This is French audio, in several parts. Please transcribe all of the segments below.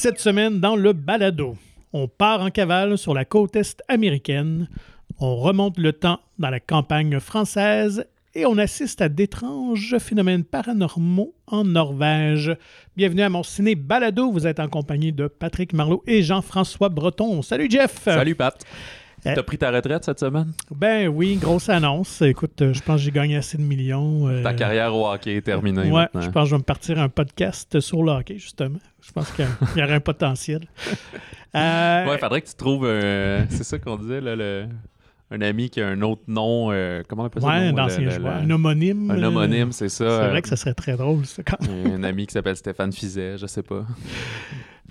Cette semaine, dans le balado, on part en cavale sur la côte est américaine, on remonte le temps dans la campagne française et on assiste à d'étranges phénomènes paranormaux en Norvège. Bienvenue à mon ciné balado. Vous êtes en compagnie de Patrick Marlot et Jean-François Breton. Salut Jeff! Salut Pat! Euh, T'as pris ta retraite cette semaine? Ben oui, grosse annonce. Écoute, euh, je pense que j'ai gagné assez de millions. euh, Ta carrière au hockey est terminée Ouais, je pense que je vais me partir un podcast sur le hockey, justement. Je pense qu'il y aurait un potentiel. Euh, Ouais, faudrait que tu trouves un... C'est ça qu'on disait, là, le... un ami qui a un autre nom. euh, Comment on appelle ça? ouais, un ancien le- joueur. le- Un homonyme. Un homonyme, c'est ça. C'est vrai que ça serait très drôle, ça, quand même. Un ami qui s'appelle Stéphane Fizet, je sais pas.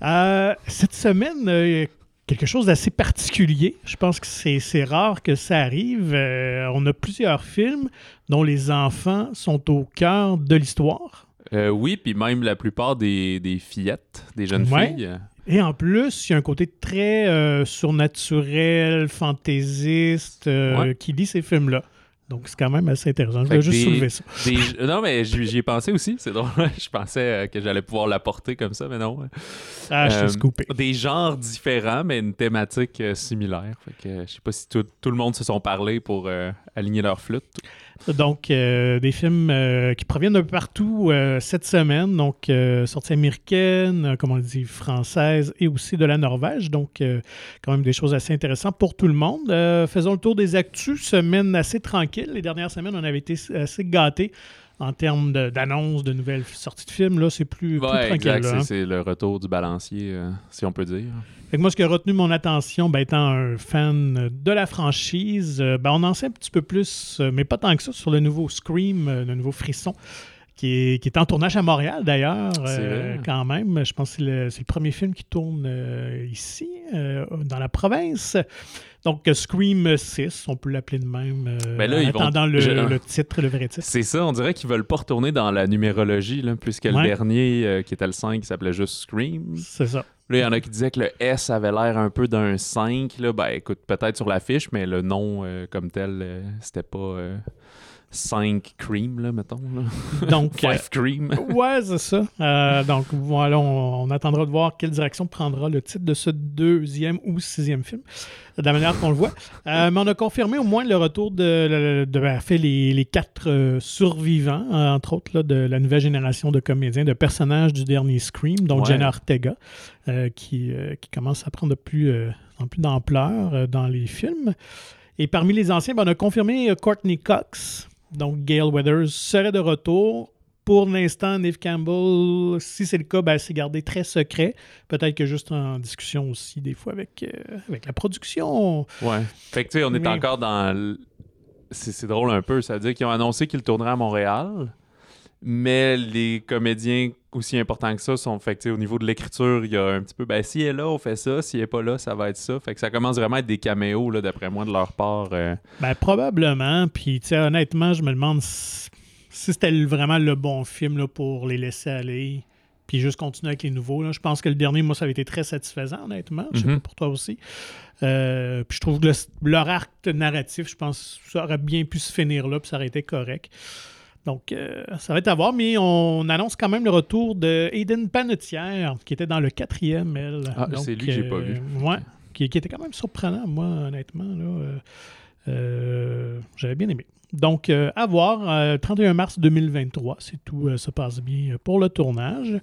Euh, cette semaine, euh, quelque chose d'assez particulier. Je pense que c'est rare que ça arrive. Euh, on a plusieurs films dont les enfants sont au cœur de l'histoire. Euh, oui, puis même la plupart des, des fillettes, des jeunes Ouais. filles. Et en plus, il y a un côté très euh, surnaturel, fantaisiste Ouais. qui lit ces films-là. Donc, c'est quand même assez intéressant. Je voulais juste des- soulever ça. Des- Non, mais j'y ai pensé aussi, c'est drôle. je pensais euh, que j'allais pouvoir l'apporter comme ça, mais non. Ah, je Euh, scoopé. Des genres différents, mais une thématique euh, similaire. Fait que je sais pas si tout, tout le monde se sont parlé pour euh, aligner leur flûte. Donc, euh, des films euh, qui proviennent de partout euh, cette semaine. Donc, sorties américaines, comme on le dit, françaises et aussi de la Norvège. Donc, quand même des choses assez intéressantes pour tout le monde. Faisons le tour des actus. Semaine assez tranquille. Les dernières semaines, on avait été assez gâtés en termes d'annonces, de, nouvelles sorties de films. Là, c'est plus, tranquille. c'est- hein. C'est le retour du balancier, euh, si on peut dire. Fait que moi, ce qui a retenu mon attention, ben, étant un fan de la franchise, euh, ben, on en sait un petit peu plus, euh, mais pas tant que ça, sur le nouveau Scream, le nouveau Frisson, qui est, qui est en tournage à Montréal d'ailleurs, euh, quand même. Je pense que c'est le, premier film qui tourne euh, ici, euh, dans la province. Donc, euh, Scream 6, on peut l'appeler de même, euh, Ben là, en ils vont- attendant le, je- le titre, le vrai titre. C'est ça, on dirait qu'ils veulent pas retourner dans la numérologie, là, puisque le dernier, euh, qui était le 5, qui s'appelait juste Scream. C'est ça. Là, il y en a qui disaient que le S avait l'air un peu d'un 5. Là. Ben, écoute, peut-être sur l'affiche, mais le nom euh, comme tel, c'était pas 5 Cream, là, mettons. Là. Donc, euh, 5 Cream. Ouais, c'est ça. Euh, donc, voilà, on, on attendra de voir quelle direction prendra le titre de ce deuxième ou sixième film, de la manière qu'on le voit. Euh, mais on a confirmé au moins le retour de, de, de- ben, fait, les, les quatre survivants, entre autres, là, de la nouvelle génération de comédiens, de personnages du dernier Scream, dont Ouais. Jenna Ortega, qui, qui commence à prendre de plus, en plus d'ampleur dans les films. Et parmi les anciens, ben, on a confirmé Courtney Cox, donc Gail Weathers, serait de retour. Pour l'instant, Neve Campbell, si c'est le cas, ben, c'est gardé très secret. Peut-être que juste en discussion aussi, des fois, avec, euh, avec la production. Ouais. Fait que, tu sais, on est Mais- encore dans. c'est drôle un peu. Ça veut dire qu'ils ont annoncé qu'ils tourneraient à Montréal, mais les comédiens aussi importants que ça sont. Fait que, au niveau de l'écriture, il y a un petit peu. Ben, s'il est là, on fait ça. S'il est pas là, ça va être ça. Fait que ça commence vraiment à être des caméos, là, d'après moi, de leur part. euh. Ben, probablement. Puis, honnêtement, je me demande si, si c'était vraiment le bon film là, pour les laisser aller. Puis juste continuer avec les nouveaux. là. Je pense que le dernier, moi, ça avait été très satisfaisant, honnêtement. Je sais Mhm. pas pour toi aussi. Euh, puis je trouve que le- leur arc narratif, je pense, ça aurait bien pu se finir là, puis ça aurait été correct. Donc, euh, ça va être à voir, mais on annonce quand même le retour de Aiden Panettiere, qui était dans le quatrième, elle. Ah, c'est lui que j'ai pas vu. Ouais, qui, qui était quand même surprenant, moi, honnêtement. Là, euh, euh, J'avais bien aimé. Donc, euh, à voir, euh, 31 mars 2023, c'est tout euh, se passe bien pour le tournage.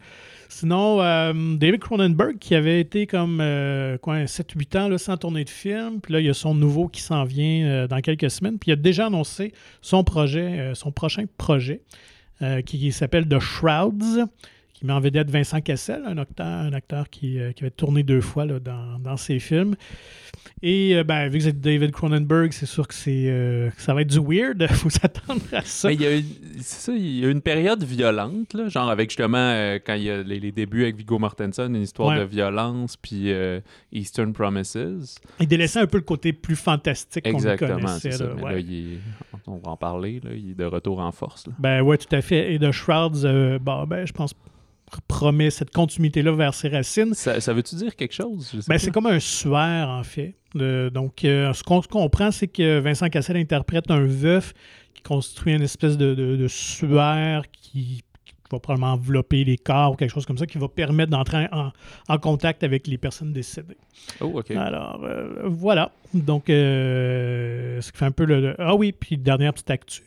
Sinon, euh, David Cronenberg, qui avait été comme euh, quoi, 7-8 ans sans tourner de film, puis là, il y a son nouveau qui s'en vient euh, dans quelques semaines, puis il a déjà annoncé son projet, euh, son prochain projet, euh, qui s'appelle The Shrouds, qui met en vedette Vincent Cassel, un acteur, un acteur qui, euh, qui avait tourné deux fois là, dans, dans ses films. Et euh, ben, vu que c'est David Cronenberg, c'est sûr que, c'est, euh, que ça va être du weird. Il faut s'attendre à ça. Mais il y a une, c'est ça, il y a une période violente, là, genre avec justement euh, quand il y a les, les débuts avec Viggo Mortensen, une histoire Ouais. de violence, puis Eastern Promises. Il délaissait un peu le côté plus fantastique qu'on connaissait. ça. là, Mais ouais. là, il est- on va en parler, là, il est de retour en force. Ben ouais, tout à fait. Et The Shrouds, bon, ben, je pense, promet cette continuité-là vers ses racines. Ça, ça veut-tu dire quelque chose? Ben, c'est comme un suaire, en fait. De- donc, euh, ce qu'on comprend, c'est que Vincent Cassel interprète un veuf qui construit une espèce de, de, de suaire qui, va probablement envelopper les corps ou quelque chose comme ça qui va permettre d'entrer en, en contact avec les personnes décédées. Oh, OK. Alors, euh, voilà. Donc, euh, ce qui fait un peu le. le- Ah oui, puis dernière petite actu.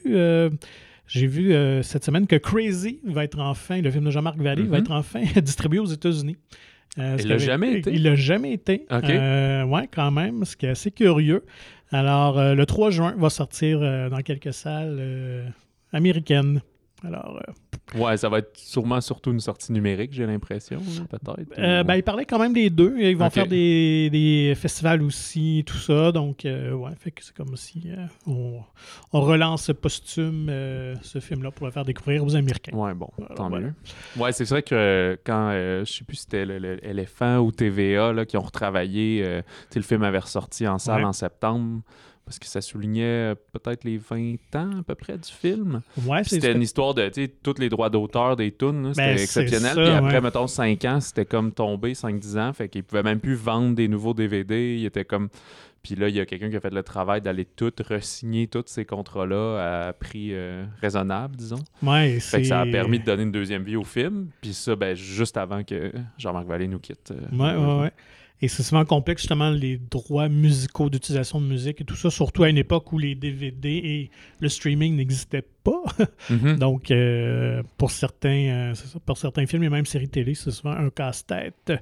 J'ai vu euh, cette semaine que Crazy va être enfin, le film de Jean-Marc Vallée, va Mhm. être enfin distribué aux États-Unis. Euh, Il l'a jamais été? Il l'a jamais été. OK. Euh, ouais, quand même, ce qui est assez curieux. Alors, euh, le 3 juin va sortir dans quelques salles américaines. Alors, euh, Ouais, ça va être sûrement surtout une sortie numérique, j'ai l'impression, là, peut-être. Euh, ou- ben, ils parlaient quand même des deux. Ils vont faire des, des festivals aussi, tout ça. Donc, euh, ouais, fait que c'est comme si euh, on, on relance posthume ce film-là pour le faire découvrir aux Américains. Ouais, bon, Alors, tant voilà. mieux. Ouais, c'est vrai que quand, je sais plus si c'était le, le Éléphant ou TVA là, qui ont retravaillé, le film avait ressorti en salle Ouais. en septembre parce que ça soulignait euh, peut-être les 20 ans à peu près du film. Ouais, C'était une histoire de, tous les droits d'auteur des tunes, c'était Ben, c'est exceptionnel. ça, Puis après, ouais. mettons, 5 ans, c'était comme tombé, 5-10 ans, fait qu'ils pouvaient même plus vendre des nouveaux DVD. Il était comme... Puis là, il y a quelqu'un qui a fait le travail d'aller tout re-signer tous ces contrats-là à prix euh, raisonnable, disons. Ouais, Fait que ça a permis de donner une deuxième vie au film. Puis ça, ben, juste avant que Jean-Marc Vallée nous quitte. euh, Ouais, ouais, ouais. Et c'est souvent complexe, justement, les droits musicaux d'utilisation de musique et tout ça, surtout à une époque où les DVD et le streaming n'existaient pas. Mhm. Donc, euh, pour, certains, euh, ça, pour certains films et même séries télé, c'est souvent un casse-tête.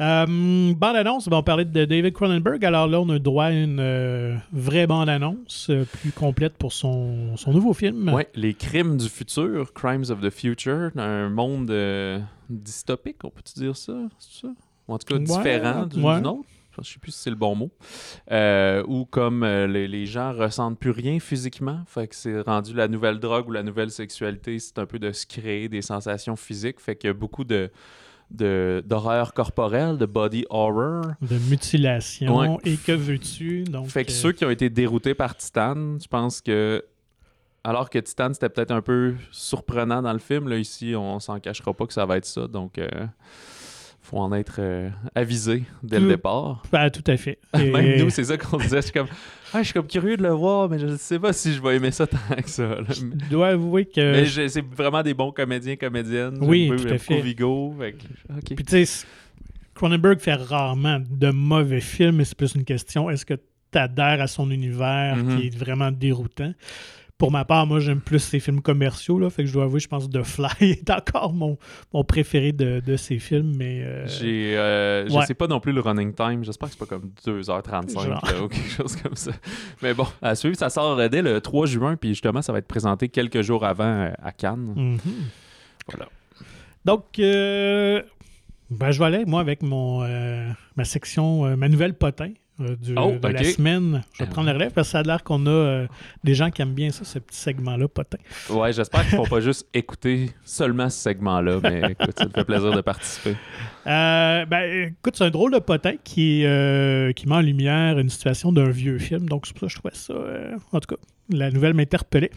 Euh, bande-annonce, ben, on parlait de David Cronenberg. Alors là, on a droit à une euh, vraie bande-annonce euh, plus complète pour son, son nouveau film. Ouais, les crimes du futur, Crimes of the Future, un monde dystopique, on peut-tu dire ça? C'est ça? Ou en tout cas Ouais, différent du, ouais. d'une autre. Je sais plus si c'est le bon mot. Euh, ou comme euh, les, les gens ressentent plus rien physiquement. Fait que c'est rendu la nouvelle drogue ou la nouvelle sexualité, c'est un peu de se créer des sensations physiques. Fait qu'il y a beaucoup de d'horreur corporelle, de body horror. De mutilation. Ouais. Et que veux-tu? Donc, Fait que euh, ceux qui ont été déroutés par Titan, je pense que. Alors que Titan, c'était peut-être un peu surprenant dans le film, là, ici, on s'en cachera pas que ça va être ça. Donc, faut en être euh, avisé dès le départ. ben, tout à fait. Et- Même nous, c'est ça qu'on disait. Je suis comme, ah, je suis comme curieux de le voir, mais je sais pas si je vais aimer ça tant que ça. là. je dois avouer que. C'est vraiment des bons comédiens, comédiennes. Oui, tout à fait. Vigo. fait que- ok. Puis tu sais, Cronenberg fait rarement de mauvais films, mais c'est plus une question est-ce que tu adhères à son univers Mhm. qui est vraiment déroutant? Pour ma part, moi, j'aime plus ses films commerciaux, là, fait que je dois avouer, je pense que The Fly est encore mon, mon préféré de, de ses films, mais. euh, J'ai, euh, Je sais pas non plus le running time. J'espère que c'est pas comme 2h35 Genre. là, ou quelque chose comme ça. Mais bon, à suivre, ça sort euh, dès le 3 juin, puis justement, ça va être présenté quelques jours avant à Cannes. mhm. Voilà. Donc, euh, ben, je vais aller, moi, avec mon, ma section, ma nouvelle potin euh, du- Oh, de la semaine. Je vais Ah. prendre le relève parce que ça a l'air qu'on a euh, des gens qui aiment bien ça, ce petit segment-là, potin. Ouais, j'espère qu'ils font pas juste écouter seulement ce segment-là, mais écoute, ça me fait plaisir de participer. Euh, ben, écoute, c'est un drôle de potin qui, qui met en lumière une situation d'un vieux film. Donc, c'est pour ça que je trouvais ça. en tout cas, la nouvelle m'interpellait.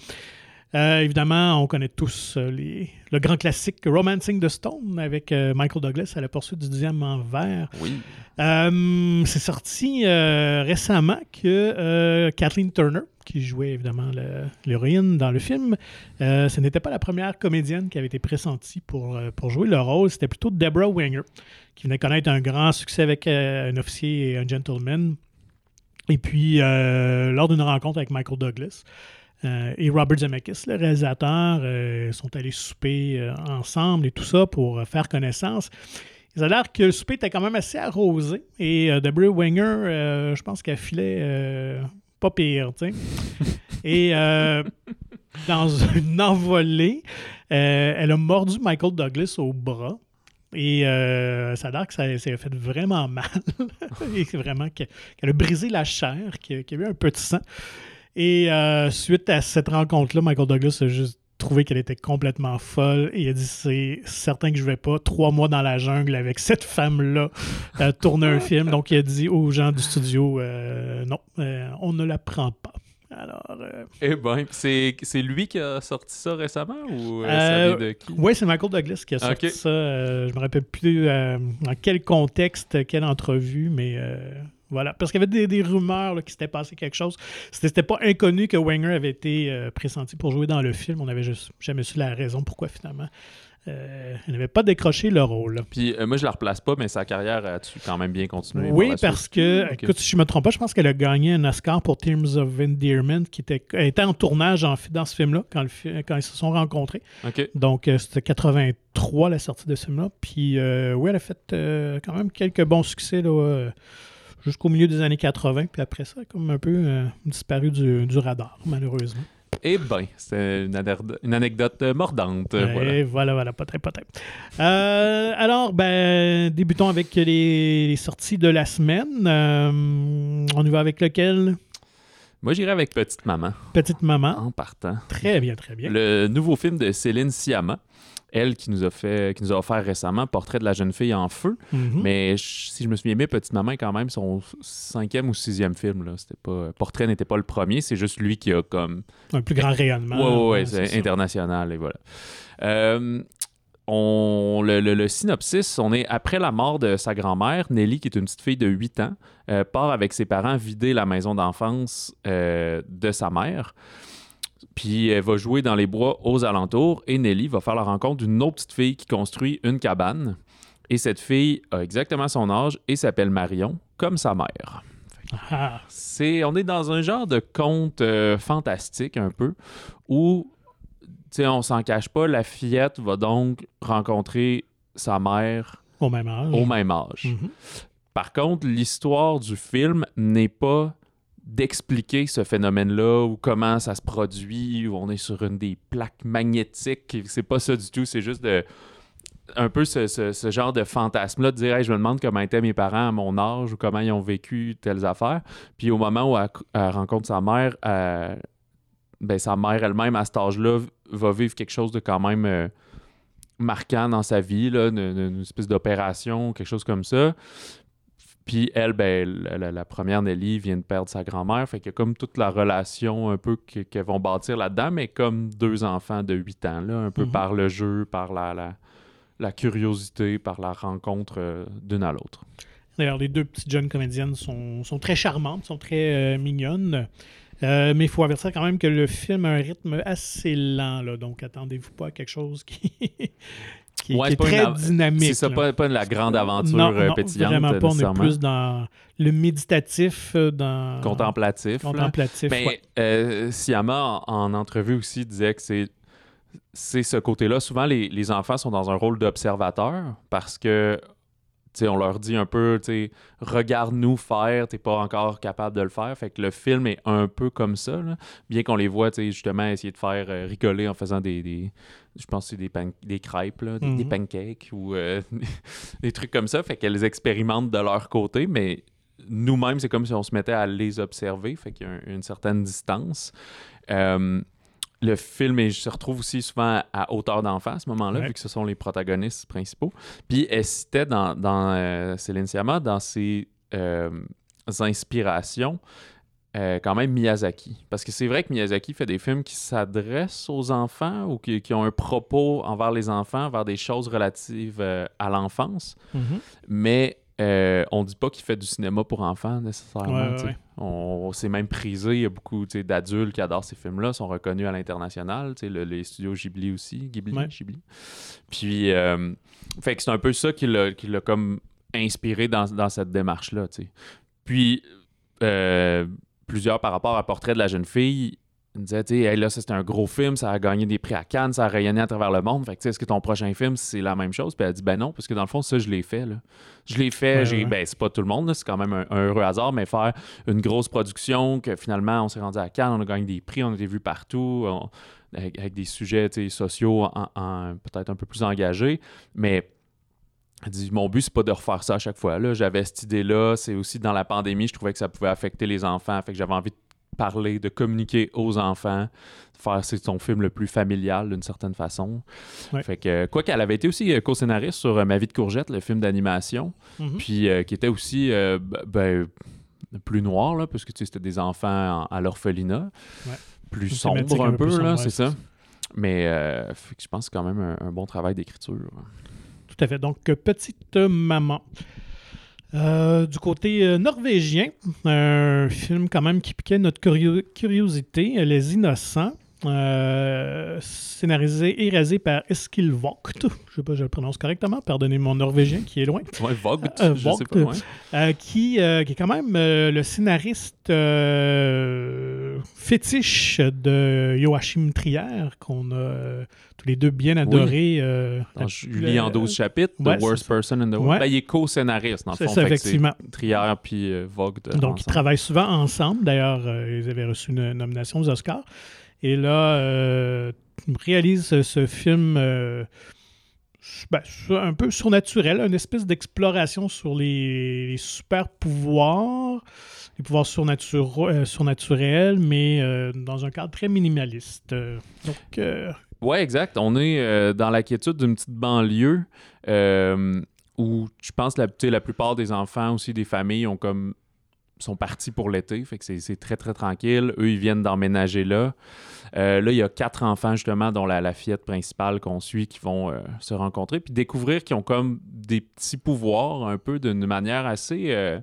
Euh, évidemment, on connaît tous euh, les, le grand classique Romancing the Stone avec euh, Michael Douglas à la poursuite du diamant vert. Oui. Euh, c'est sorti récemment que Kathleen Turner, qui jouait évidemment l'héroïne dans le film, ce n'était pas la première comédienne qui avait été pressentie pour, pour jouer le rôle. C'était plutôt Deborah Winger, qui venait connaître un grand succès avec un officier et un gentleman. Et puis, lors d'une rencontre avec Michael Douglas euh, et Robert Zemeckis, le réalisateur, euh, sont allés souper euh, ensemble et tout ça pour faire connaissance. Il a l'air que le souper était quand même assez arrosé. Et Deborah Winger, je pense qu'elle filait pas pire, tu sais. Et dans une envolée, elle a mordu Michael Douglas au bras. Et euh, ça a l'air que ça s'est fait vraiment mal. et c'est vraiment que- qu'elle a brisé la chair, qu'il y a- qu'il y a eu un peu de sang. Et euh, suite à cette rencontre-là, Michael Douglas a juste trouvé qu'elle était complètement folle et il a dit c'est certain que je vais pas trois mois dans la jungle avec cette femme-là euh, tourner un film. Donc il a dit aux gens du studio euh, non, on ne la prend pas. Alors, euh, Eh ben, c'est c'est lui qui a sorti ça récemment ou euh, Euh, ça vient de qui? oui, c'est Michael Douglas qui a sorti ça. je me rappelle plus dans quel contexte, quelle entrevue, mais euh, voilà. Parce qu'il y avait des, des rumeurs là, qu'il s'était passé quelque chose. C'était pas inconnu que Wenger avait été euh, pressenti pour jouer dans le film. On n'avait jamais su la raison pourquoi finalement euh, elle n'avait pas décroché le rôle. Puis euh, moi, je la replace pas, mais sa carrière a-tu quand même bien continué? Oui, parce suite? que, écoute, si je me trompe pas, je pense qu'elle a gagné un Oscar pour Teams of Endearment, qui était, elle était en tournage en, dans ce film-là, quand, ils se sont rencontrés. Donc, euh, c'était 83 la sortie de ce film-là. Puis, oui, elle a fait quand même quelques bons succès là, jusqu'au milieu des années 80. Puis après ça, comme un peu euh, disparu du, du radar, malheureusement. Eh ben, c'est une, anecdote mordante. euh, voilà. Et voilà, voilà, peut-être, peut-être. Euh, alors, ben, débutons avec les, les sorties de la semaine. Euh, on y va avec lequel? Moi, j'irai avec Petite Maman Petite Maman. en partant. Très bien, très bien. Le nouveau film de Céline Sciamma, elle qui nous a fait, qui nous a offert récemment Portrait de la jeune fille en feu. Mhm. Mais je- si je me souviens bien, Petite Maman est quand même son cinquième ou sixième film. Là. C'était pas, Portrait n'était pas le premier, c'est juste lui qui a comme Un plus grand rayonnement. Ouais, ouais, ouais, c'est ça. international et voilà. Euh, on, le, le- le synopsis, on est après la mort de sa grand-mère, Nelly, qui est une petite fille de 8 ans, euh, part avec ses parents vider la maison d'enfance euh, de sa mère. Puis elle va jouer dans les bois aux alentours et Nelly va faire la rencontre d'une autre petite fille qui construit une cabane. Et cette fille a exactement son âge et s'appelle Marion, comme sa mère. Ah, C'est, on est dans un genre de conte euh, fantastique un peu où, tu sais, on s'en cache pas, la fillette va donc rencontrer sa mère au même âge. au même âge. Mhm. Par contre, l'histoire du film n'est pas d'expliquer ce phénomène-là ou comment ça se produit, ou on est sur une des plaques magnétiques. C'est pas ça du tout, c'est juste un peu ce, genre de fantasme-là, de dire je me demande comment étaient mes parents à mon âge ou comment ils ont vécu telles affaires. Puis au moment où elle, rencontre sa mère, elle- ben, sa mère elle-même, à cet âge-là, va vivre quelque chose de quand même euh, marquant dans sa vie, là, une espèce d'opération, quelque chose comme ça. Puis elle, ben, la, première Nelly vient de perdre sa grand-mère. Fait qu'il y a comme toute la relation un peu que- qu'elles vont bâtir là-dedans, mais comme deux enfants de 8 ans, là, un peu Mhm. par le jeu, par la, la, la curiosité, par la rencontre euh, d'une à l'autre. D'ailleurs, les deux petites jeunes comédiennes sont, sont très charmantes, sont très euh, mignonnes. Euh, mais il faut avertir quand même que le film a un rythme assez lent, là, donc attendez-vous pas à quelque chose qui, qui, Ouais, qui c'est est très une dynamique. C'est ça, pas, pas la grande aventure non, euh, non, pétillante, vraiment pas. On est plus dans le méditatif, euh, dans Contemplatif. contemplatif. Ben, ouais. euh, Siama, en, en entrevue aussi, disait que c'est c'est ce côté-là. Souvent, les, les enfants sont dans un rôle d'observateur parce que, on leur dit un peu, regarde-nous faire, t'es pas encore capable de le faire. Fait que le film est un peu comme ça, là. bien qu'on les voit, justement, essayer de faire euh, rigoler en faisant des, des- je pense c'est des, des crêpes, là, des, Mhm. des pancakes ou euh, des trucs comme ça. Fait qu'elles expérimentent de leur côté, mais nous-mêmes, c'est comme si on se mettait à les observer. Fait qu'il y a un- une certaine distance. Euh, le film est- se retrouve aussi souvent à hauteur d'enfant à ce moment-là, Ouais. vu que ce sont les protagonistes principaux. Puis elle citait dans, dans euh, Céline Sciamma, dans ses euh, inspirations, euh, quand même Miyazaki. Parce que c'est vrai que Miyazaki fait des films qui s'adressent aux enfants ou qui, qui ont un propos envers les enfants, vers des choses relatives à l'enfance. Mhm. Mais euh, on dit pas qu'il fait du cinéma pour enfants nécessairement. Ouais, ouais. On, s'est même prisé. Il y a beaucoup d'adultes qui adorent ces films-là, sont reconnus à l'international. le- les studios Ghibli aussi. Ghibli, Ouais. Ghibli. Puis, euh, fait que c'est un peu ça qui l'a, qui l'a comme inspiré dans, dans cette démarche-là. Puis, euh, plusieurs par rapport à Portrait de la jeune fille. Ils disaient, tu sais, Hey, là, c'était un gros film, ça a gagné des prix à Cannes, ça a rayonné à travers le monde. Fait que, tu est-ce que ton prochain film, c'est la même chose? Puis elle dit, ben non, parce que dans le fond, ça, je l'ai fait, là. Je l'ai fait, Ouais, j'ai, ouais. ben, c'est pas tout le monde, là, c'est quand même un, un heureux hasard, mais faire une grosse production, que finalement, on s'est rendu à Cannes, on a gagné des prix, on a été vu partout, on- avec, avec des sujets, tu sociaux en- en- peut-être un peu plus engagés, mais elle dit, mon but, c'est pas de refaire ça à chaque fois. Là, j'avais cette idée-là. C'est aussi dans la pandémie, je trouvais que ça pouvait affecter les enfants. Fait que j'avais envie de parler, de communiquer aux enfants, faire c'est son film le plus familial d'une certaine façon. Ouais. Fait que, quoi qu'elle avait été aussi euh, co-scénariste sur euh, Ma vie de courgette, le film d'animation, Mhm. puis euh, qui était aussi euh, ben, plus noir, là, parce que tu sais, c'était des enfants en- à l'orphelinat. Ouais. Plus sombre un peu là, ouais, c'est ça. Mais euh, fait que je pense que c'est quand même un, un bon travail d'écriture. Tout à fait. Donc, Petite Maman. Euh, du côté euh, norvégien, un film quand même qui piquait notre curio- curiosité, euh, Les Innocents. Euh, scénarisé et réalisé par Eskil Vogt. Je sais pas si je le prononce correctement, pardonnez mon norvégien qui est loin. Ouais, Vogt, Euh, je sais Vogt, pas. ouais. Euh, qui, euh, qui est quand même le scénariste fétiche de Joachim Trier, qu'on a tous les deux bien adoré. euh, Dans Julie en le- 12 chapitres, ouais, The Worst. Person in the. World. Ben, il est co-scénariste, dans le fond. ça, effectivement. Trier puis Vogt. Donc, ils travaillent souvent ensemble. D'ailleurs, ils avaient reçu une nomination aux Oscars. Et là, euh, ils réalisent ce, film euh, ben, un peu surnaturel, une espèce d'exploration sur les, super pouvoirs, les pouvoirs euh, surnaturels, mais euh, dans un cadre très minimaliste. Donc, Ouais, exact. On est dans la quiétude d'une petite banlieue où je pense la, la plupart des enfants aussi des familles ont comme sont partis pour l'été, fait que c'est- très très tranquille. Eux, ils viennent d'emménager là. Euh, là, il y a quatre enfants justement, dont la, la fillette principale qu'on suit, qui vont euh, se rencontrer puis découvrir qu'ils ont comme des petits pouvoirs un peu d'une manière assez euh,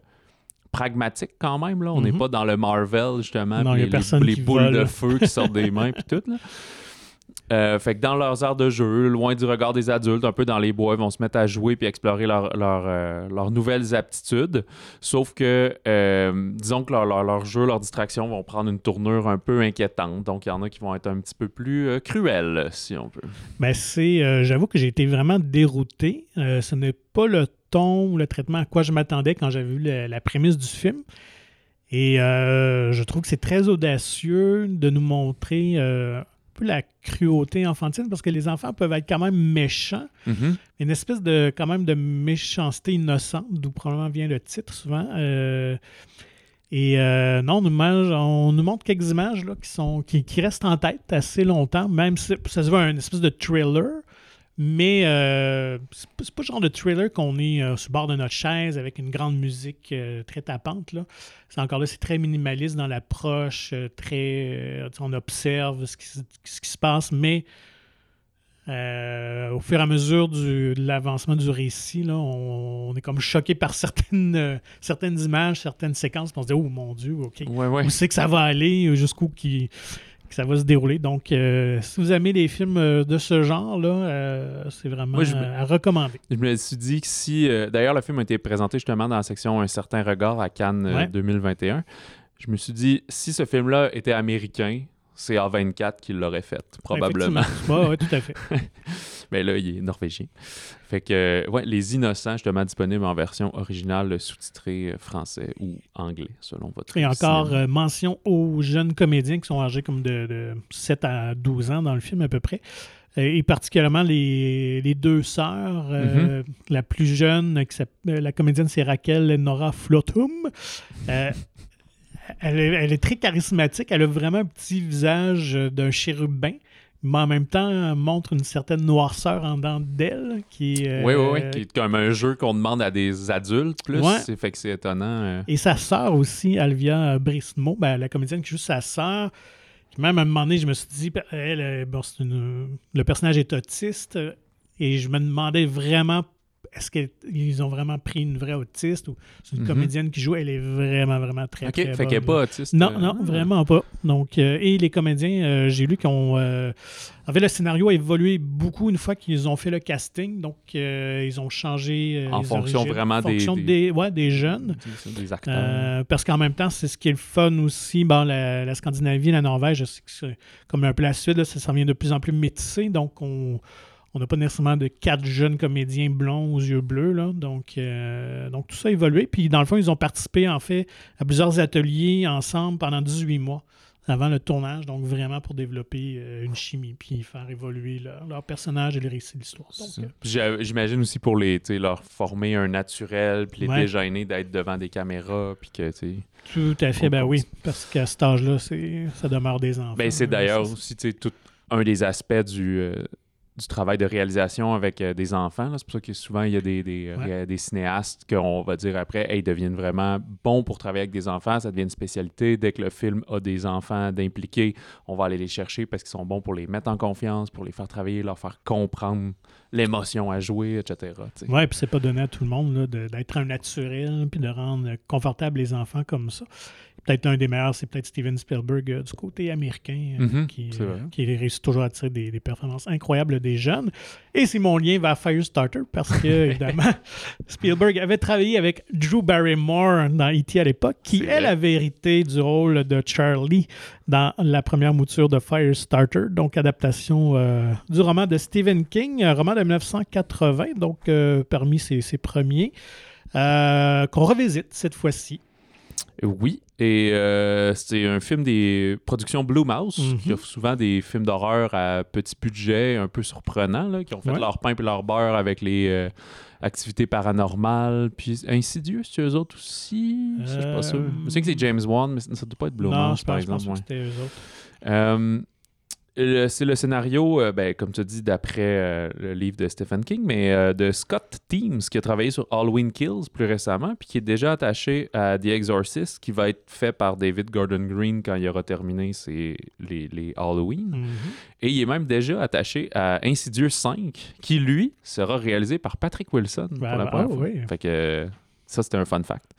pragmatique quand même. Là, on n'est Mhm. pas dans le Marvel justement, Non, puis il y a les, personne les qui boules vole. de feu qui sortent des mains puis tout. Là. Euh, fait que dans leurs aires de jeu, loin du regard des adultes, un peu dans les bois, ils vont se mettre à jouer puis explorer leur- euh, leurs nouvelles aptitudes. Sauf que, euh, disons que leur, leur, jeu, leurs distractions vont prendre une tournure un peu inquiétante. Donc, il y en a qui vont être un petit peu plus cruels, si on peut. Ben c'est, j'avoue que j'ai été vraiment dérouté. Ce n'est pas le ton ou le traitement à quoi je m'attendais quand j'avais vu la prémisse du film. Et je trouve que c'est très audacieux de nous montrer peu la cruauté enfantine parce que les enfants peuvent être quand même méchants. Une espèce de quand même de méchanceté innocente, d'où probablement vient le titre souvent. Euh, et euh, non, on nous, mange- on nous montre quelques images là, qui, sont, qui, qui restent en tête assez longtemps, même si ça se veut un espèce de thriller. Mais euh, c'est pas- le genre de thriller qu'on est euh, sur le bord de notre chaise avec une grande musique euh, très tapante. Là. C'est encore là, c'est très minimaliste dans l'approche, euh, très. euh, on observe ce qui, se- ce qui se passe, mais au fur et à mesure du- de l'avancement du récit, là, on, on est comme choqué par certaines, certaines images, certaines séquences, on se dit Oh mon Dieu, OK. Ouais, ouais. Où c'est que ça va aller, jusqu'où qui, que ça va se dérouler. Donc, euh, si vous aimez les films euh, de ce genre-là, euh, c'est vraiment je me- à recommander. Je me suis dit que si. euh, D'ailleurs, le film a été présenté justement dans la section Un certain regard à Cannes euh, Ouais. 2021. Je me suis dit, si ce film-là était américain, c'est A24 qui l'aurait fait, probablement. Oui, tout à fait. Mais là, il est norvégien. Fait que, ouais, Les Innocents, justement, disponible en version originale, sous-titrée euh, français ou anglais, selon votre Et encore, euh, mention aux jeunes comédiens qui sont âgés comme de, de 7 à 12 ans dans le film à peu près. Euh, Et particulièrement les, les deux sœurs. euh, La plus jeune, qui euh, la comédienne, c'est Raquel Nora Flotum. Euh, elle, est, elle est très charismatique. Elle a vraiment un petit visage euh, d'un chérubin, mais en même temps elle montre une certaine noirceur en dedans d'elle. Qui, est, Oui, oui, oui, euh, qui est comme un jeu qu'on demande à des adultes plus. Ouais. C'est fait que c'est étonnant. euh. Et sa sœur aussi, Alvia Brismo, ben, la comédienne qui joue sa sœur, qui même à un moment donné, je me suis dit, elle, euh, bon, une- le personnage est autiste, euh, et je me demandais vraiment, est-ce qu'ils ont vraiment pris une vraie autiste ou c'est une Mhm. comédienne qui joue, elle est vraiment, vraiment très, OK, très fait qu'elle n'est pas autiste. Non, euh, non, ah. vraiment pas. Donc, euh, et les comédiens, euh, j'ai lu qu'ils ont. en fait, le scénario a évolué beaucoup une fois qu'ils ont fait le casting. Donc, ils ont changé. En les fonction origines, vraiment en des- fonction des- des, ouais, des jeunes. Ça, Des acteurs. Parce qu'en même temps, c'est ce qui est le fun aussi. Bon, la, la Scandinavie, la Norvège, je sais que c'est comme un peu la Suède, là, ça s'en vient de plus en plus métissé. Donc, on on n'a pas nécessairement de quatre jeunes comédiens blonds aux yeux bleus. Là. Donc, euh, donc, tout ça a évolué. Puis, dans le fond, ils ont participé, en fait, à plusieurs ateliers ensemble pendant 18 mois avant le tournage. Donc, vraiment pour développer euh, une chimie puis faire évoluer leur, leur personnage et le récit de l'histoire. Euh, J'imagine aussi pour les, leur former un naturel, puis les Ouais. déjeuner d'être devant des caméras, puis que, tout à fait, ben oui. Parce qu'à cet âge-là, c'est- ça demeure des enfants. Ben, c'est là, d'ailleurs aussi, tout un des aspects du, euh, du travail de réalisation avec euh, des enfants. C'est pour ça que souvent, il y a des, des, Ouais. des cinéastes qu'on va dire après, hey, ils deviennent vraiment bons pour travailler avec des enfants. Ça devient une spécialité. Dès que le film a des enfants d'impliqués, on va aller les chercher parce qu'ils sont bons pour les mettre en confiance, pour les faire travailler, leur faire comprendre l'émotion à jouer, etc. Ouais, puis c'est pas donné à tout le monde d'être un naturel puis de rendre confortable les enfants comme ça. Peut-être un des meilleurs, c'est peut-être Steven Spielberg euh, du côté américain, euh, Mhm, qui, euh, qui réussit toujours à tirer des, des performances incroyables des jeunes. Et c'est mon lien vers Firestarter parce que, évidemment, Spielberg avait travaillé avec Drew Barrymore dans E.T. à l'époque, qui, elle, vrai. avait hérité du rôle de Charlie dans la première mouture de Firestarter, donc adaptation euh, du roman de Stephen King, un roman de 1980, donc parmi ses, ses premiers, euh, qu'on revisite cette fois-ci. Oui, et euh, c'est un film des productions Blue Mouse, Mhm. qui offre souvent des films d'horreur à petit budget, un peu surprenants, là, qui ont fait Ouais. leur pain et leur beurre avec les euh, activités paranormales, puis Insidieux, c'est eux autres aussi? Je suis pas sûr. Euh, Je sais que c'est James Wan, mais ça ne doit pas être Blue non, Mouse, je par pense, je pense exemple. que c'était eux autres. C'est le scénario, euh, ben, comme tu dit, d'après euh, le livre de Stephen King, mais euh, de Scott Teams, qui a travaillé sur Halloween Kills plus récemment, puis qui est déjà attaché à The Exorcist, qui va être fait par David Gordon Green quand il aura terminé ses, les, les Halloween. Mhm. Et il est même déjà attaché à Insidious 5, qui, lui, sera réalisé par Patrick Wilson pour Ben, la ah, première fois. oui. Fait que ça, c'était un fun fact.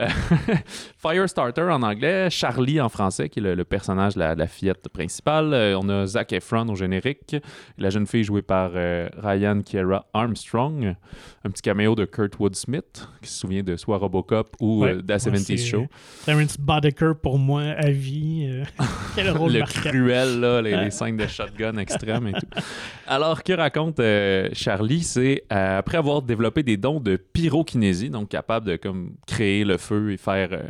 Euh, Firestarter en anglais, Charlie en français, qui est le, le personnage de la, de la fillette principale. Euh, on a Zac Efron au générique, la jeune fille jouée par euh, Ryan Kiera Armstrong. Un petit caméo de Kurt Woodsmith, qui se souvient de soit Robocop ou Ouais. The Ouais, 70s c'est- Show. Terrence Boddicker, pour moi, à vie. quel rôle le marquant. cruel, là, les, scènes de shotgun extrêmes et tout. Alors, que raconte Charlie, c'est après avoir développé des dons de pyrokinésie, donc capable de comme créer le feu et faire euh,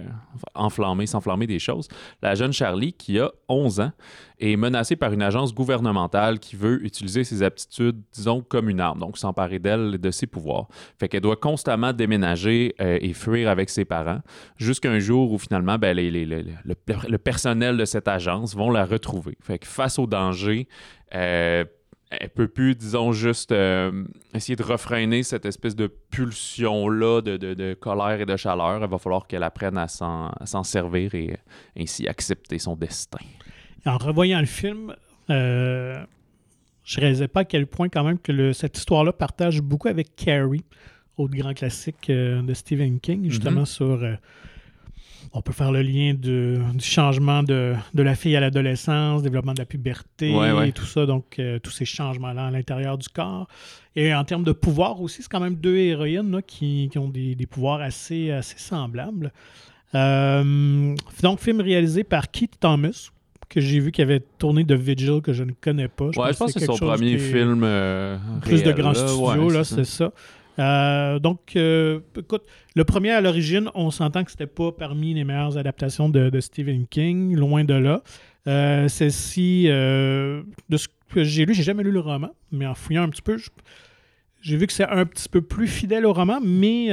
enflammer, s'enflammer des choses, la jeune Charlie, qui a 11 ans, est menacée par une agence gouvernementale qui veut utiliser ses aptitudes, disons, comme une arme, donc s'emparer d'elle et de ses pouvoirs. Fait qu'elle doit constamment déménager euh, et fuir avec ses parents, jusqu'à un jour où finalement, ben, les- les- les- le, le personnel de cette agence vont la retrouver. Fait que face au danger, euh, elle peut plus, disons, juste euh, essayer de refréner cette espèce de pulsion-là de, de- de colère et de chaleur. Il va falloir qu'elle apprenne à s'en servir et ainsi accepter son destin. En revoyant le film, euh, je réalisais pas à quel point quand même que le- cette histoire-là partage beaucoup avec Carrie, autre grand classique euh, de Stephen King, justement Mhm. sur... on peut faire le lien de- du changement de, de la fille à l'adolescence, développement de la puberté Ouais, ouais. et tout ça, donc euh, tous ces changements-là à l'intérieur du corps. Et en termes de pouvoir aussi, c'est quand même deux héroïnes là, qui, qui ont des, des pouvoirs assez, assez semblables. Euh, donc, film réalisé par Keith Thomas, que j'ai vu qu'il avait tourné de Vigil, que je ne connais pas. ouais, je pense que c'est son premier qui film. euh, Plus de réel, grands là. studios, Ouais, là, c'est c'est ça. Euh, donc, euh, écoute, le premier à l'origine, on s'entend que c'était pas parmi les meilleures adaptations de, Stephen King, loin de là. Euh, Celle-ci, de ce que j'ai lu, j'ai jamais lu le roman, mais en fouillant un petit peu, j'ai vu que c'est un petit peu plus fidèle au roman, mais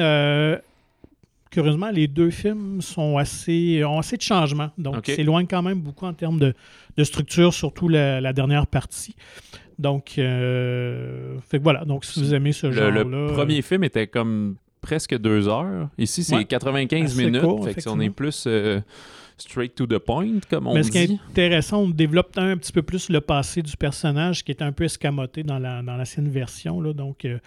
curieusement, les deux films sont assez, ont assez de changements. Donc, Ok. s'éloignent quand même beaucoup en termes de, de structure, surtout la, la dernière partie. Donc, euh, fait que voilà. Donc, si vous aimez ce genre-là. le premier film était comme presque deux heures. Ici, c'est Ouais. 95 Assez minutes. court, fait que si on est plus euh, straight to the point, comme on Mais ce qui est intéressant, on développe un petit peu plus le passé du personnage qui est un peu escamoté dans la dans l'ancienne version. Là, donc, euh,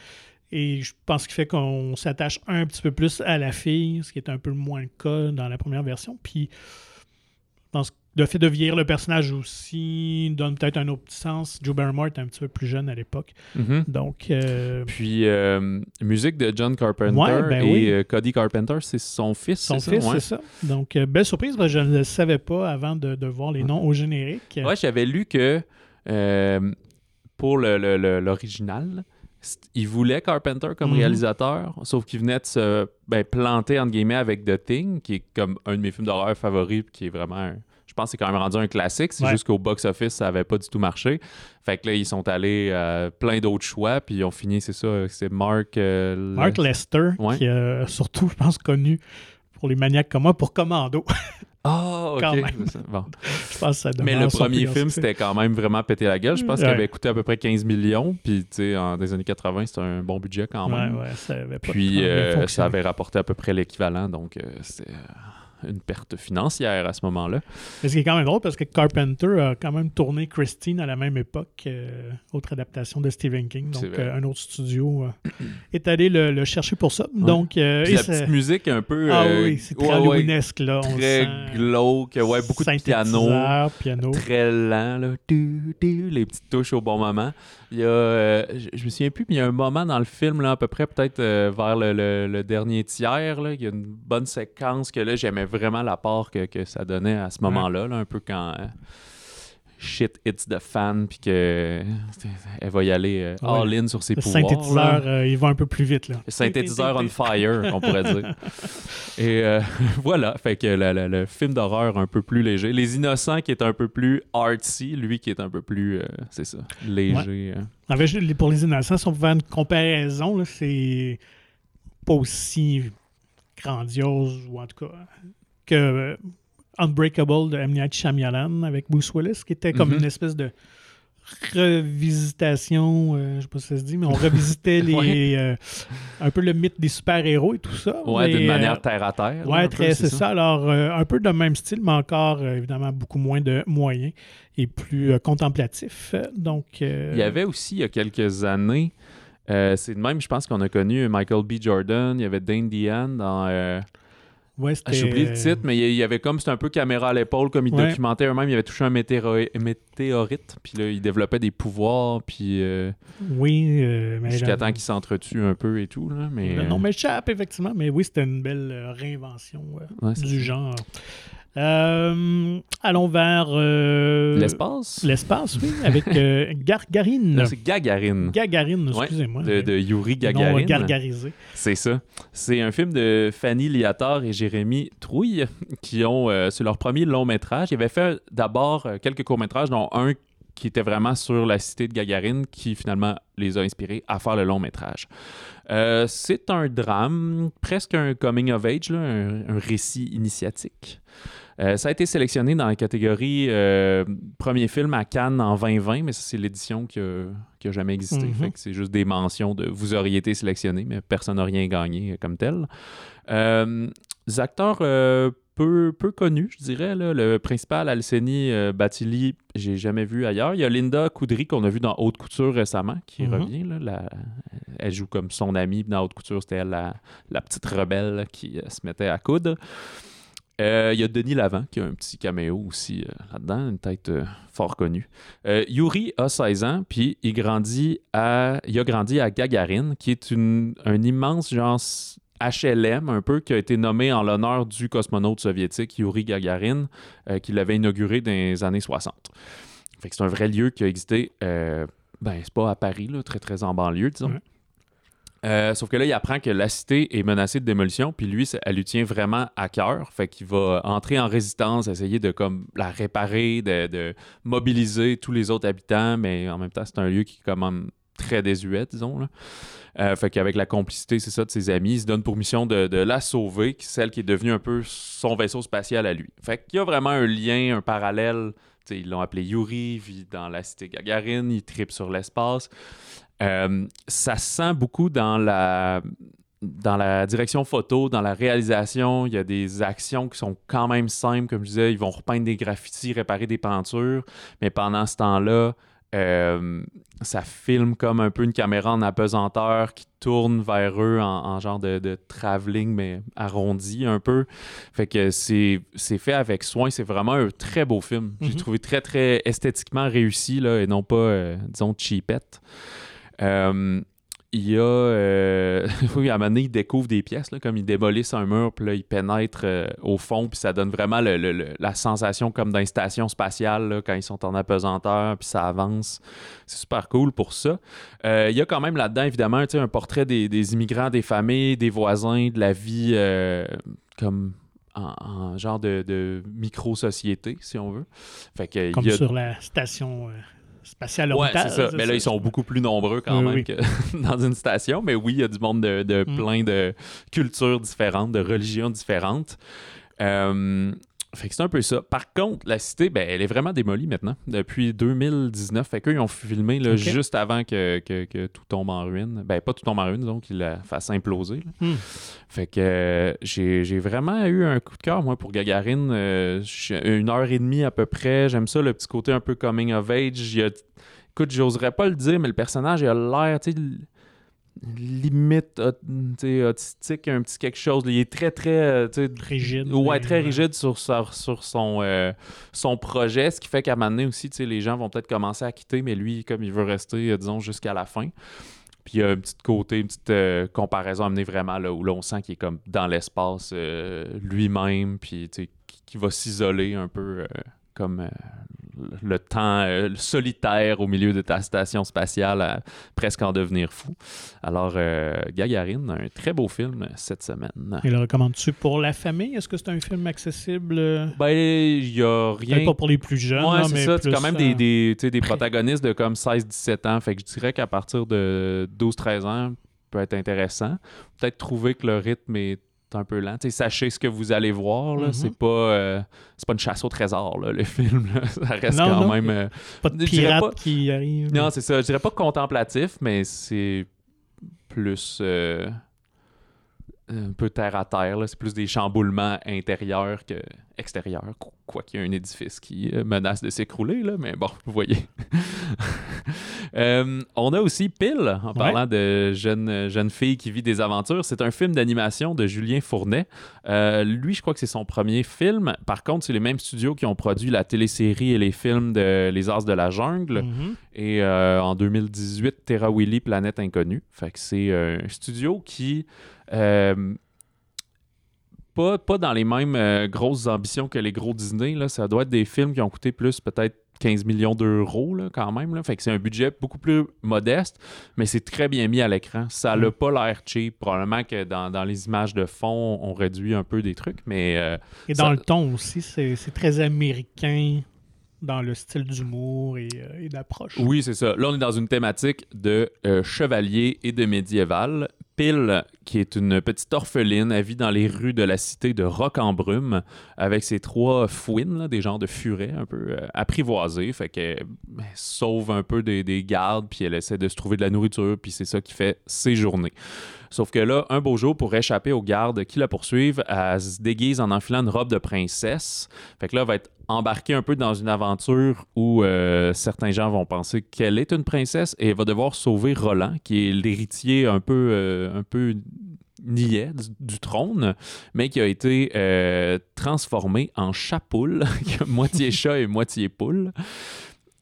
et je pense qu'il fait qu'on s'attache un petit peu plus à la fille, ce qui est un peu moins le cas dans la première version. Puis, je pense que le fait de vieillir le personnage aussi donne peut-être un autre petit sens. Joe Barrymore était un petit peu plus jeune à l'époque. Mhm. Donc, euh, Puis, euh, musique de John Carpenter Ouais, ben et oui. euh, Cody Carpenter, c'est son fils. son fils? Ouais. c'est ça. Donc, euh, belle surprise, parce que je ne le savais pas avant de, de voir les noms au générique. Ouais, j'avais lu que pour le- le- le- l'original, c't- il voulait Carpenter comme Mhm. réalisateur, sauf qu'il venait de se ben, planter, entre guillemets, avec The Thing, qui est comme un de mes films d'horreur favoris, puis qui est vraiment, un- je pense que c'est quand même rendu un classique, c'est Ouais. juste qu'au box-office, ça avait pas du tout marché. Fait que là, ils sont allés à plein d'autres choix, puis ils ont fini, c'est ça, c'est Mark... euh, Mark Lester, Ouais. qui est surtout, je pense, connu pour les maniaques comme moi, pour Commando. Ah, ok. Quand même. c'est ça. Bon. je pense que ça Mais le premier film, c'était quand même vraiment pété la gueule. Je pense qu'il avait coûté à peu près 15 millions. Puis, tu sais, en des années 80, c'était un bon budget quand même. Ouais, ouais, ça avait pas Puis, euh, ça avait rapporté à peu près l'équivalent. Donc, euh, c'était euh, une perte financière à ce moment-là. Mais ce qui est quand même drôle parce que Carpenter a quand même tourné Christine à la même époque, euh, autre adaptation de Stephen King. Donc, euh, un autre studio euh, est allé le, chercher pour ça. Donc, la petite musique un peu. ah oui, c'est très Halloweenesque, là. très glauque, ouais, beaucoup de piano, piano. Très lent, là. les petites touches au bon moment. Il y a, je, me souviens plus, mais il y a un moment dans le film, là, à peu près, peut-être vers le, dernier tiers, là, il y a une bonne séquence que là, j'aimais vraiment l'apport que, que ça donnait à ce moment-là, un peu quand euh, shit hits the fan, puis qu'elle va y aller euh, all-in sur ses pouvoirs. Le synthétiseur, euh, il va un peu plus vite. Là. Le synthétiseur on fire, on pourrait dire. Et voilà, fait que le, film d'horreur un peu plus léger. Les Innocents qui est un peu plus artsy, lui qui est un peu plus, c'est ça, léger. En fait, pour Les Innocents, si on pouvait faire une comparaison, c'est pas aussi grandiose, ou en tout cas que euh, Unbreakable de M. Night Shyamalan avec Bruce Willis, qui était comme mhm. une espèce de revisitation, euh, je sais pas si ça se dit, mais on revisitait les, euh, un peu le mythe des super-héros et tout ça. Ouais, d'une manière terre à terre. Ouais, très, c'est ça. Alors, un peu de même style, mais encore, évidemment, beaucoup moins de moyens et plus contemplatif. Donc, Il y avait aussi, il y a quelques années, c'est de même, je pense qu'on a connu Michael B. Jordan, il y avait Dane Dehan dans Ouais, ah, J'ai oublié le titre, mais il y avait comme c'était un peu caméra à l'épaule, comme il documentait eux-mêmes. Il avait touché un météorite, puis là, il développait des pouvoirs, puis. Euh, oui, euh, mais. Jusqu'à temps qu'il s'entretue un peu et tout, là. Mais, le nom m'échappe, effectivement, mais oui, c'était une belle euh, réinvention du genre. Euh, allons vers. Euh, l'espace. L'espace, oui, avec euh, Gargarine. C'est Gagarine. Gagarine, excusez-moi. de, Yuri Gagarine. gargarisé. C'est ça. C'est un film de Fanny Liatar et Jérémy Trouille qui ont. c'est leur premier long métrage. Ils avaient fait d'abord quelques courts métrages, dont un qui était vraiment sur la cité de Gagarine, qui finalement les a inspirés à faire le long métrage. c'est un drame, presque un coming of age, un, récit initiatique. Euh, ça a été sélectionné dans la catégorie euh, premier film à Cannes en 2020, mais ça, c'est l'édition qui a, jamais existé. Mhm. c'est juste des mentions de vous auriez été sélectionné, mais personne n'a rien gagné comme tel. Euh, des acteurs peu, peu connus, je dirais. Le principal, Alceni Batili, j'ai jamais vu ailleurs. Il y a Linda Coudry qu'on a vu dans Haute Couture récemment, qui mhm. revient. elle joue comme son amie dans Haute Couture. C'était elle, la, la, petite rebelle qui se mettait à coudre. Euh, il y a Denis Lavant qui a un petit caméo aussi euh, là-dedans, une tête euh, fort connue. Yuri a 16 ans, puis il, grandit à, il a grandi à Gagarine, qui est une, un immense genre HLM, un peu, qui a été nommé en l'honneur du cosmonaute soviétique Yuri Gagarin, qui l'avait inauguré dans les années 60. Fait c'est un vrai lieu qui a existé, ben, c'est pas à Paris, là, très très en banlieue, disons. Euh, sauf que là, il apprend que la cité est menacée de démolition, puis lui, elle lui tient vraiment à cœur. Fait qu'il va entrer en résistance, essayer de comme la réparer, de, mobiliser tous les autres habitants, mais en même temps, c'est un lieu qui est quand même très désuet, disons. Là. Euh, fait qu'avec la complicité, c'est ça, de ses amis, il se donne pour mission de, la sauver, celle qui est devenue un peu son vaisseau spatial à lui. Fait qu'il y a vraiment un lien, un parallèle. ils l'ont appelé Yuri, vit dans la cité Gagarine, il tripe sur l'espace. Euh, ça se sent beaucoup dans la, dans la direction photo, dans la réalisation. Il y a des actions qui sont quand même simples. Comme je disais, ils vont repeindre des graffitis, réparer des peintures. Mais pendant ce temps-là, euh, ça filme comme un peu une caméra en apesanteur qui tourne vers eux en, genre de, de, travelling, mais arrondi un peu. Fait que c'est fait avec soin. C'est vraiment un très beau film. J'ai mhm. trouvé très, très esthétiquement réussi là, et non pas, euh, disons, cheapette. Euh, il y a. Euh, oui, à un moment donné, il découvre des pièces, là, comme il démolissent un mur, puis là, il pénètre euh, au fond, puis ça donne vraiment la sensation comme d'une station spatiale quand ils sont en apesanteur, puis ça avance. C'est super cool pour ça. il y a quand même là-dedans, évidemment, un portrait des, immigrants, des familles, des voisins, de la vie comme. En, genre de, micro-société, si on veut. Fait que, comme sur la station spatial Ouais, c'est ça. Mais là, ils sont beaucoup plus nombreux quand même que dans une station. Mais oui, il y a du monde de, mm. plein de cultures différentes, de religions différentes. Euh, Fait que c'est un peu ça. Par contre, la cité, ben, elle est vraiment démolie maintenant. Depuis 2019. Fait qu'eux, ils ont filmé là, juste avant que, que- que tout tombe en ruine. Ben, pas tout tombe en ruine, donc qu'il la fasse imploser. Hmm. Fait que euh, j'ai vraiment eu un coup de cœur, moi, pour Gagarine. Euh, une heure et demie à peu près. J'aime ça, le petit côté un peu coming of age. Il y a- Écoute, j'oserais pas le dire, mais le personnage il a l'air, tu sais, limite sais, autistique, un petit quelque chose. Il est très, très, euh, Rigide. Ouais, mais- très rigide sur, sur, sur son, euh, son projet, ce qui fait qu'à un moment donné aussi, les gens vont peut-être commencer à quitter, mais lui, comme il veut rester, euh, disons, jusqu'à la fin. Puis il y a un petit côté, une petite euh, comparaison amenée vraiment là où là, on sent qu'il est comme dans l'espace euh, lui-même, puis qui, va s'isoler un peu euh, comme euh, le temps euh, solitaire au milieu de ta station spatiale, à presque en devenir fou. Alors, euh, Gagarine, un très beau film cette semaine. Et le recommandes-tu pour la famille? Est-ce que c'est un film accessible? Ben, il y a rien. Pas pour les plus jeunes, Ouais, c'est mais ça. C'est quand même des, des, tu sais, des protagonistes de comme 16-17 ans. Fait que je dirais qu'à partir de 12-13 ans, peut être intéressant. Peut-être trouver que le rythme est un peu lent. Tu sais, sachez ce que vous allez voir. là. Mhm. C'est pas, euh, c'est pas une chasse au trésor, là, le film. là. Ça reste Non, quand non. même. euh, Pas de pirates pas- qui arrivent. Non, c'est ça. Je dirais pas contemplatif, mais c'est plus. euh, un peu terre à terre. là. C'est plus des chamboulements intérieurs que extérieurs. Qu- Quoi qu'il y ait un édifice qui euh, menace de s'écrouler, là, mais bon, vous voyez. Euh, on a aussi Pile, en parlant de jeune, jeune fille qui vit des aventures. C'est un film d'animation de Julien Fournet. Euh, lui, je crois que c'est son premier film. Par contre, c'est les mêmes studios qui ont produit la télésérie et les films de Les As de la Jungle. Mhm. Et euh, en 2018, Terra Willy, Planète Inconnue. Fait que c'est un studio qui. Euh, pas, pas dans les mêmes euh, grosses ambitions que les gros Disney. Là. Ça doit être des films qui ont coûté plus, peut-être 15 millions d'euros là, quand même. Là. Fait que c'est un budget beaucoup plus modeste, mais c'est très bien mis à l'écran. Ça n'a Mm. pas l'air cheap. Probablement que dans, dans les images de fond, on réduit un peu des trucs, mais euh, Et dans Ça- le ton aussi, c'est c'est très américain dans le style d'humour et, euh, et d'approche. Oui, c'est ça. Là, on est dans une thématique de chevalier et de médiéval. Pile, qui est une petite orpheline, elle vit dans les rues de la cité de Roc-en-Brume avec ses trois fouines, des genres de furets un peu euh, apprivoisés. Fait qu'elle elle sauve un peu des, des gardes, puis elle essaie de se trouver de la nourriture, puis c'est ça qui fait ses journées. Sauf que là, un beau jour, pour échapper aux gardes qui la poursuivent, elle se déguise en enfilant une robe de princesse. Fait que là, elle va être embarquée un peu dans une aventure où euh, certains gens vont penser qu'elle est une princesse et elle va devoir sauver Roland, qui est l'héritier un peu, euh, un peu niais du, trône, mais qui a été euh, transformé en chapoule, moitié chat et moitié poule.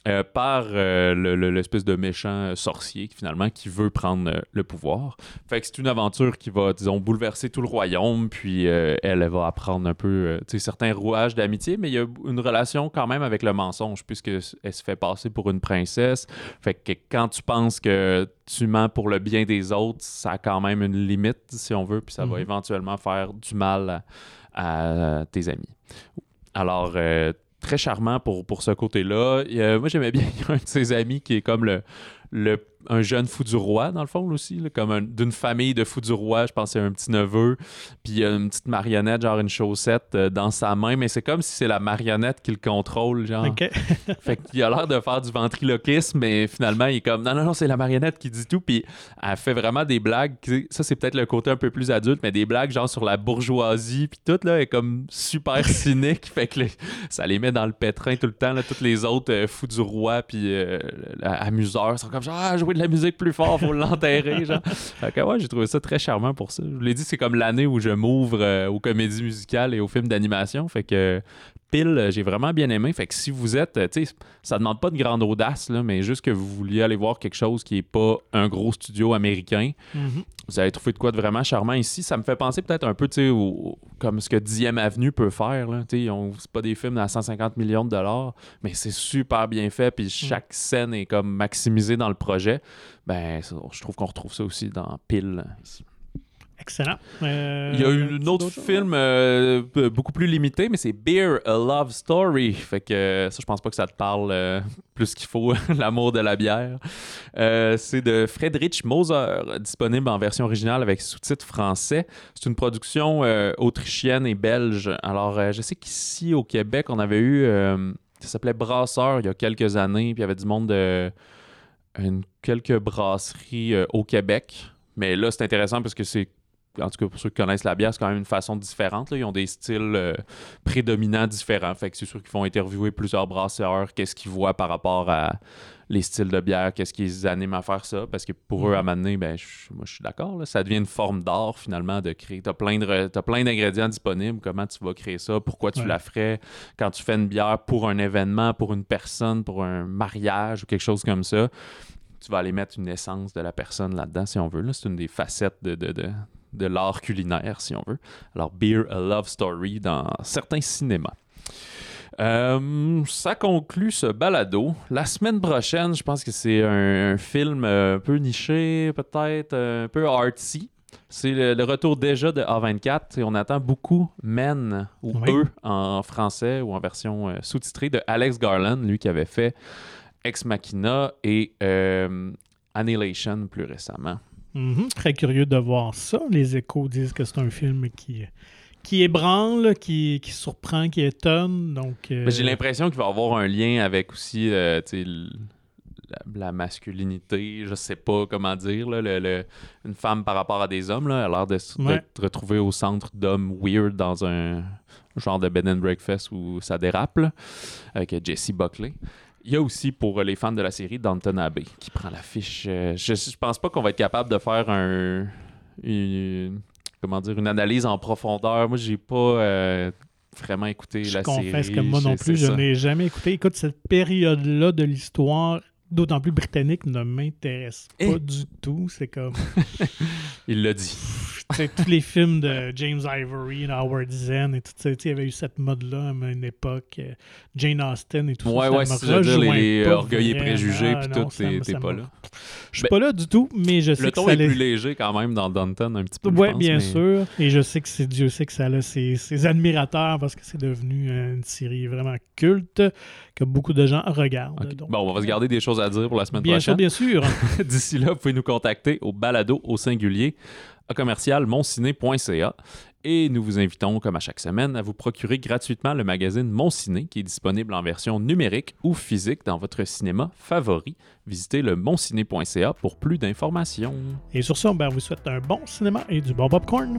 Euh, par euh, le- le- l'espèce de méchant sorcier finalement qui veut prendre euh, le pouvoir. Fait que c'est une aventure qui va, disons, bouleverser tout le royaume, puis elle, elle va apprendre un peu, certains rouages d'amitié, mais il y a une relation quand même avec le mensonge, puisque elle se fait passer pour une princesse. Fait que quand tu penses que tu mens pour le bien des autres, ça a quand même une limite, si on veut, puis ça va Mhm. éventuellement faire du mal à, à tes amis. Alors, très charmant pour, pour ce côté-là. A- moi, j'aimais bien y un de ses amis qui est comme le, le, un jeune fou du roi, dans le fond, aussi, là, comme un- d'une famille de fous du roi. Je pense c'est un petit neveu. Puis il y a une petite marionnette, genre une chaussette euh, dans sa main, mais c'est comme si c'est la marionnette qui le contrôle, genre. Fait qu'il a l'air de faire du ventriloquisme, mais finalement, il est comme non, non, non, c'est la marionnette qui dit tout. Puis elle fait vraiment des blagues. Ça, c'est peut-être le côté un peu plus adulte, mais des blagues genre sur la bourgeoisie. Puis tout, là, est comme super cynique. fait que ça les met dans le pétrin tout le temps. Là, toutes les autres euh, fous du roi, puis euh, amuseurs sont comme genre, ah, jouer de la musique plus fort, faut l'enterrer. genre. Fait que ouais, j'ai trouvé ça très charmant pour ça. Je vous l'ai dit, c'est comme l'année où je m'ouvre euh, aux comédies musicales et aux films d'animation. Fait que pile, euh, j'ai vraiment bien aimé. Fait que si vous êtes, euh, tu sais, ça demande pas de grande audace, là, mais juste que vous vouliez aller voir quelque chose qui est pas un gros studio américain, Mhm. vous allez trouver de quoi de vraiment charmant ici. Ça me fait penser peut-être un peu, tu sais, comme ce que 10e Avenue peut faire. Là. Tu sais, C'est pas des films à 150 millions de dollars, mais c'est super bien fait, puis chaque scène est comme maximisée dans le projet. Ben, je trouve qu'on retrouve ça aussi dans Pile. ici. Excellent. Euh, Il y a eu un autre film euh, beaucoup plus limité, mais c'est Beer, A Love Story. Fait que euh, ça, je pense pas que ça te parle euh, plus qu'il faut, l'amour de la bière. C'est de Friedrich Moser, disponible en version originale avec sous-titres français. C'est une production autrichienne et belge. Alors, je sais qu'ici, au Québec, on avait eu... ça s'appelait Brasseur il y a quelques années, puis il y avait du monde de... une- quelques brasseries au Québec. Mais là, c'est intéressant parce que c'est en tout cas pour ceux qui connaissent la bière, c'est quand même une façon différente. là. Ils ont des styles euh, prédominants différents. Fait que c'est sûr qu'ils vont interviewer plusieurs brasseurs, qu'est-ce qu'ils voient par rapport à les styles de bière, qu'est-ce qui les anime à faire ça. Parce que pour eux, à un moment donné, ben, je- moi je suis d'accord, ça devient une forme d'art finalement de créer. Tu as plein de- t'as plein d'ingrédients disponibles. Comment tu vas créer ça? Pourquoi tu Ouais. la ferais? Quand tu fais une bière pour un événement, pour une personne, pour un mariage ou quelque chose comme ça, tu vas aller mettre une essence de la personne là-dedans si on veut. Là, c'est une des facettes de, de, de, de l'art culinaire, si on veut. Alors, Beer, a Love Story dans certains cinémas. Euh, ça conclut ce balado. La semaine prochaine, je pense que c'est un, un film euh, un peu niché, peut-être euh, un peu artsy. C'est le, le retour déjà de A24 et on attend beaucoup Men ou Oui. Eux en français ou en version sous-titrée de Alex Garland, lui qui avait fait Ex Machina et euh, Annihilation plus récemment. Mhm. Très curieux de voir ça. Les échos disent que c'est un film qui, qui ébranle, qui, qui surprend, qui étonne. Donc, euh, j'ai l'impression qu'il va y avoir un lien avec aussi euh, la, la masculinité, je sais pas comment dire, là, le- le- une femme par rapport à des hommes, là, elle a l'air de s- Ouais. d'être retrouvée au centre d'hommes weird dans un genre de bed and breakfast où ça dérape, là, avec Jesse Buckley. Il y a aussi pour les fans de la série Downton Abbey qui prend l'affiche. euh, je, je pense pas qu'on va être capable de faire un une, comment dire une analyse en profondeur. Moi, j'ai pas euh, vraiment écouté je la confesse série. que moi non je- plus, je n'ai jamais écouté. Écoute, cette période-là de l'histoire, d'autant plus britannique, ne m'intéresse pas Eh. du tout. C'est comme Il l'a dit. Tous les films de James Ivory, Howard Zen et tout ça. Il y avait eu cette mode-là à une époque. euh, Jane Austen et tout Ouais, ça. ouais, ça c'est ça, dire, rejoint les pas orgueils et préjugés, Ah, puis tout, t'es- pas là. Je suis Ben, pas là du tout, mais je sais Le que ton ça est les- plus léger quand même dans Downton, un petit peu. Oui, bien mais- sûr. Et je sais que c'est Dieu sait que ça a ses, ses admirateurs parce que c'est devenu euh, une série vraiment culte que beaucoup de gens regardent. Donc, Bon, on va se garder des choses à dire pour la semaine bien sûr, prochaine. bien sûr. D'ici là, vous pouvez nous contacter au balado au singulier commercial monciné.ca et nous vous invitons, comme à chaque semaine, à vous procurer gratuitement le magazine Mon Ciné qui est disponible en version numérique ou physique dans votre cinéma favori. Visitez le monciné.ca pour plus d'informations. Et sur ben, on vous souhaite un bon cinéma et du bon popcorn.